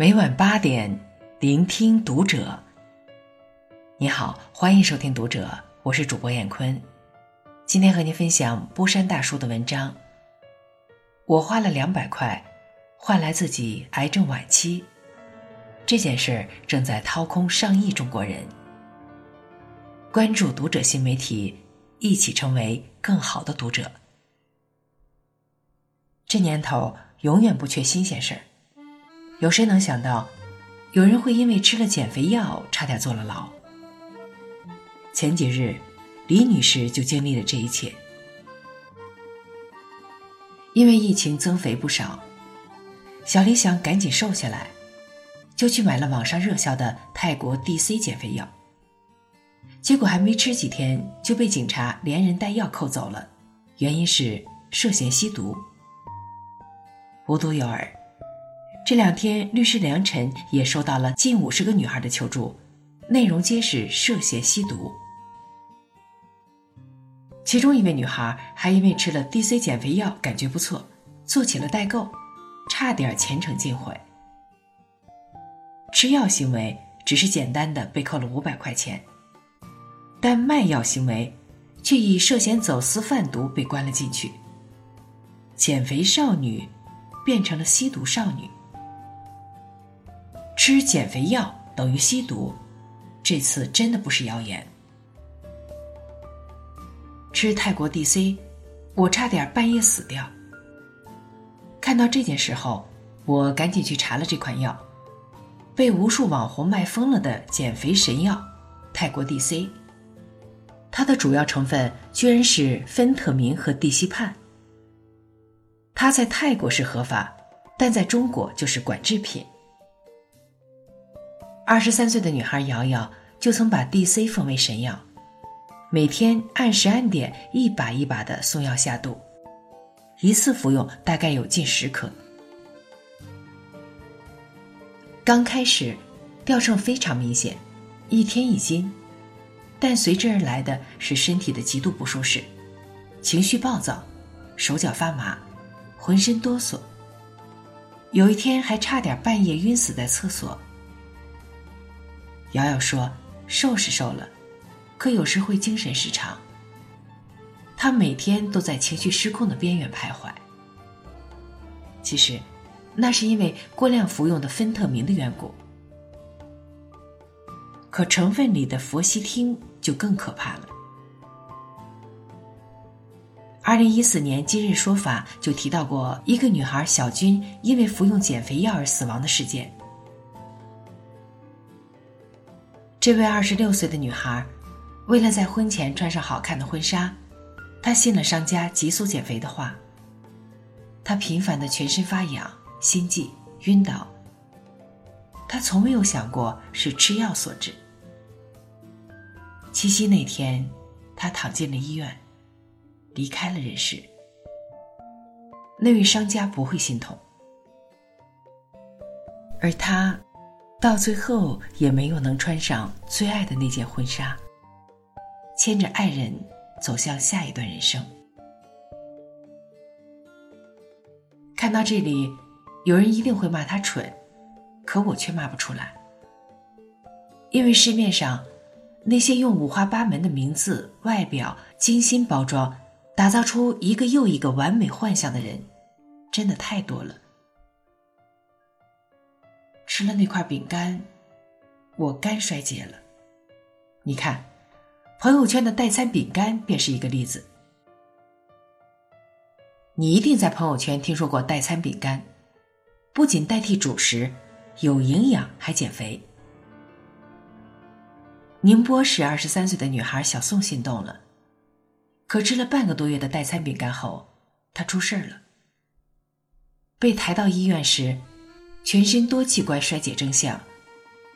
每晚八点，聆听读者。你好，欢迎收听读者，我是主播闫坤。今天和您分享波山大叔的文章。我花了两百块，换来自己癌症晚期。这件事正在掏空上亿中国人。关注读者新媒体，一起成为更好的读者。这年头，永远不缺新鲜事儿。有谁能想到，有人会因为吃了减肥药差点坐了牢？前几日，李女士就经历了这一切。因为疫情增肥不少，小李想赶紧瘦下来，就去买了网上热销的泰国 DC 减肥药。结果还没吃几天，就被警察连人带药扣走了，原因是涉嫌吸毒。无独有偶，这两天律师梁晨也收到了近五十个女孩的求助，内容皆是涉嫌吸毒。其中一位女孩还因为吃了 DC 减肥药感觉不错，做起了代购，差点前程尽毁。吃药行为只是简单的被扣了五百块钱，但卖药行为却以涉嫌走私贩毒被关了进去。减肥少女。变成了吸毒少女，吃减肥药等于吸毒，这次真的不是谣言。吃泰国 DC，我差点半夜死掉。看到这件事后，我赶紧去查了这款药，被无数网红卖疯了的减肥神药——泰国 DC。它的主要成分居然是芬特明和地西泮。它在泰国是合法，但在中国就是管制品。二十三岁的女孩瑶瑶就曾把 DC 奉为神药，每天按时按点一把一把的送药下肚，一次服用大概有近十颗。刚开始，掉秤非常明显，一天一斤，但随之而来的是身体的极度不舒适，情绪暴躁，手脚发麻。浑身哆嗦，有一天还差点半夜晕死在厕所。瑶瑶说：“瘦是瘦了，可有时会精神失常。她每天都在情绪失控的边缘徘徊。其实，那是因为过量服用的芬特明的缘故。可成分里的佛西汀就更可怕了。”二零一四年，《今日说法》就提到过一个女孩小军因为服用减肥药而死亡的事件。这位二十六岁的女孩，为了在婚前穿上好看的婚纱，她信了商家急速减肥的话。她频繁的全身发痒、心悸、晕倒。她从没有想过是吃药所致。七夕那天，她躺进了医院。离开了人世，那位商家不会心痛，而他到最后也没有能穿上最爱的那件婚纱，牵着爱人走向下一段人生。看到这里，有人一定会骂他蠢，可我却骂不出来，因为市面上那些用五花八门的名字、外表精心包装。打造出一个又一个完美幻想的人，真的太多了。吃了那块饼干，我肝衰竭了。你看，朋友圈的代餐饼干便是一个例子。你一定在朋友圈听说过代餐饼干，不仅代替主食，有营养还减肥。宁波市二十三岁的女孩小宋心动了。可吃了半个多月的代餐饼干后，她出事儿了。被抬到医院时，全身多器官衰竭征象，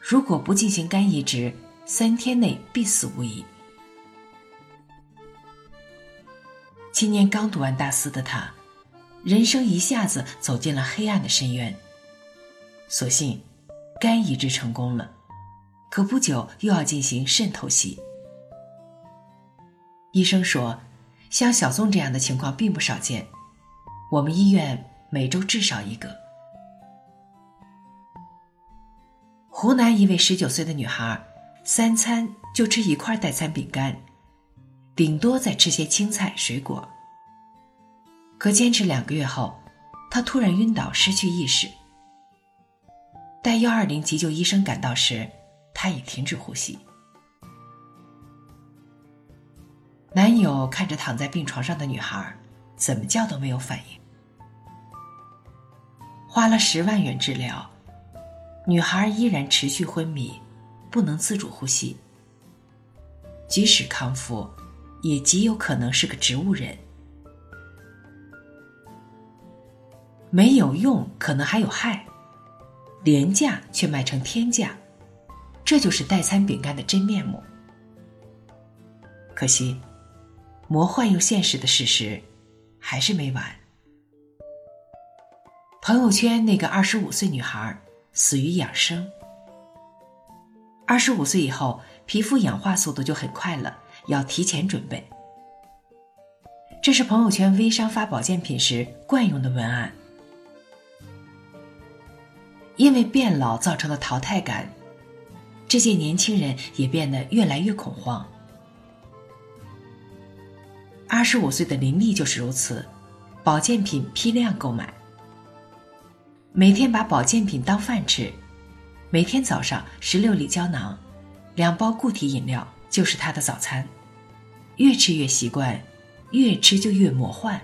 如果不进行肝移植，三天内必死无疑。今年刚读完大四的他，人生一下子走进了黑暗的深渊。所幸，肝移植成功了，可不久又要进行肾透析。医生说，像小宋这样的情况并不少见，我们医院每周至少一个。湖南一位十九岁的女孩，三餐就吃一块代餐饼干，顶多再吃些青菜水果。可坚持两个月后，她突然晕倒，失去意识。待幺二零急救医生赶到时，她已停止呼吸。男友看着躺在病床上的女孩，怎么叫都没有反应。花了十万元治疗。女孩依然持续昏迷，不能自主呼吸。即使康复，也极有可能是个植物人。没有用，可能还有害；廉价却卖成天价，这就是代餐饼干的真面目。可惜，魔幻又现实的事实还是没完。朋友圈那个二十五岁女孩。死于养生。二十五岁以后，皮肤氧化速度就很快了，要提前准备。这是朋友圈微商发保健品时惯用的文案。因为变老造成的淘汰感，这届年轻人也变得越来越恐慌。二十五岁的林丽就是如此，保健品批量购买。每天把保健品当饭吃，每天早上十六粒胶囊，两包固体饮料就是他的早餐，越吃越习惯，越吃就越魔幻。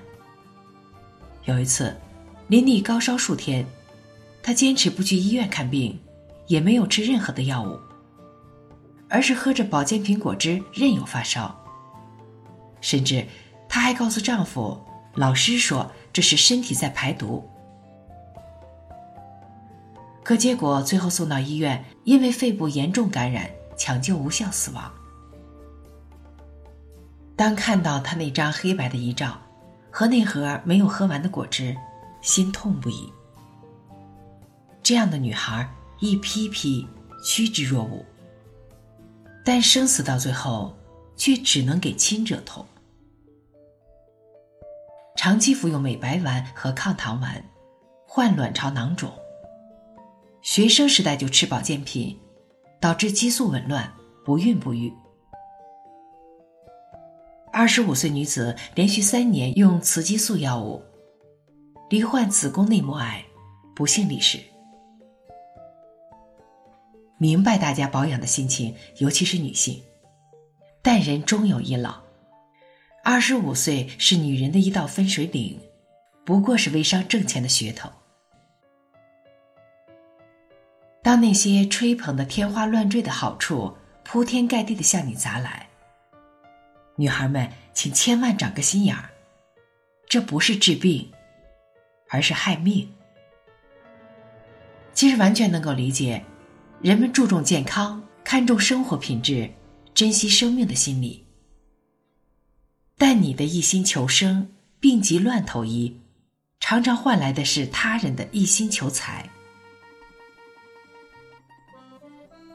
有一次，林丽高烧数天，他坚持不去医院看病，也没有吃任何的药物，而是喝着保健品果汁任由发烧。甚至，她还告诉丈夫，老师说这是身体在排毒。可结果最后送到医院，因为肺部严重感染，抢救无效死亡。当看到他那张黑白的遗照，和那盒没有喝完的果汁，心痛不已。这样的女孩一批批趋之若鹜，但生死到最后，却只能给亲者痛。长期服用美白丸和抗糖丸，患卵巢囊肿。学生时代就吃保健品，导致激素紊乱，不孕不育。二十五岁女子连续三年用雌激素药物，罹患子宫内膜癌，不幸离世。明白大家保养的心情，尤其是女性，但人终有一老。二十五岁是女人的一道分水岭，不过是微商挣钱的噱头。那些吹捧的天花乱坠的好处铺天盖地的向你砸来，女孩们，请千万长个心眼儿，这不是治病，而是害命。其实完全能够理解，人们注重健康、看重生活品质、珍惜生命的心理，但你的一心求生、病急乱投医，常常换来的是他人的一心求财。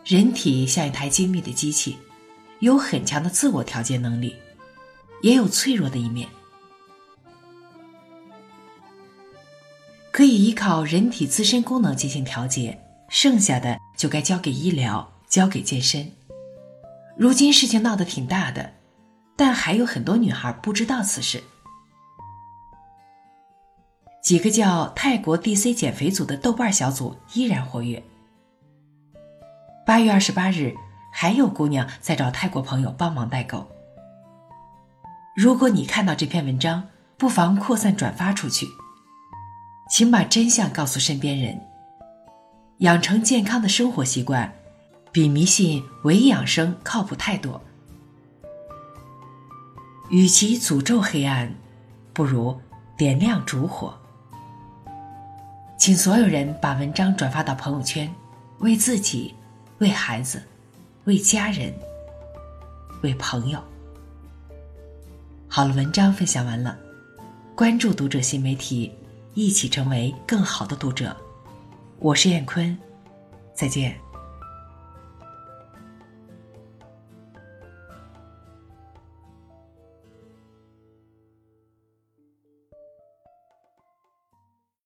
人体像一台精密的机器，有很强的自我调节能力，也有脆弱的一面。可以依靠人体自身功能进行调节，剩下的就该交给医疗，交给健身。如今事情闹得挺大的，但还有很多女孩不知道此事。几个叫“泰国 DC 减肥组”的豆瓣小组依然活跃。八月二十八日，还有姑娘在找泰国朋友帮忙代购。如果你看到这篇文章，不妨扩散转发出去，请把真相告诉身边人。养成健康的生活习惯，比迷信伪养生靠谱太多。与其诅咒黑暗，不如点亮烛火。请所有人把文章转发到朋友圈，为自己。为孩子，为家人，为朋友。好了，文章分享完了，关注读者新媒体，一起成为更好的读者。我是燕坤，再见。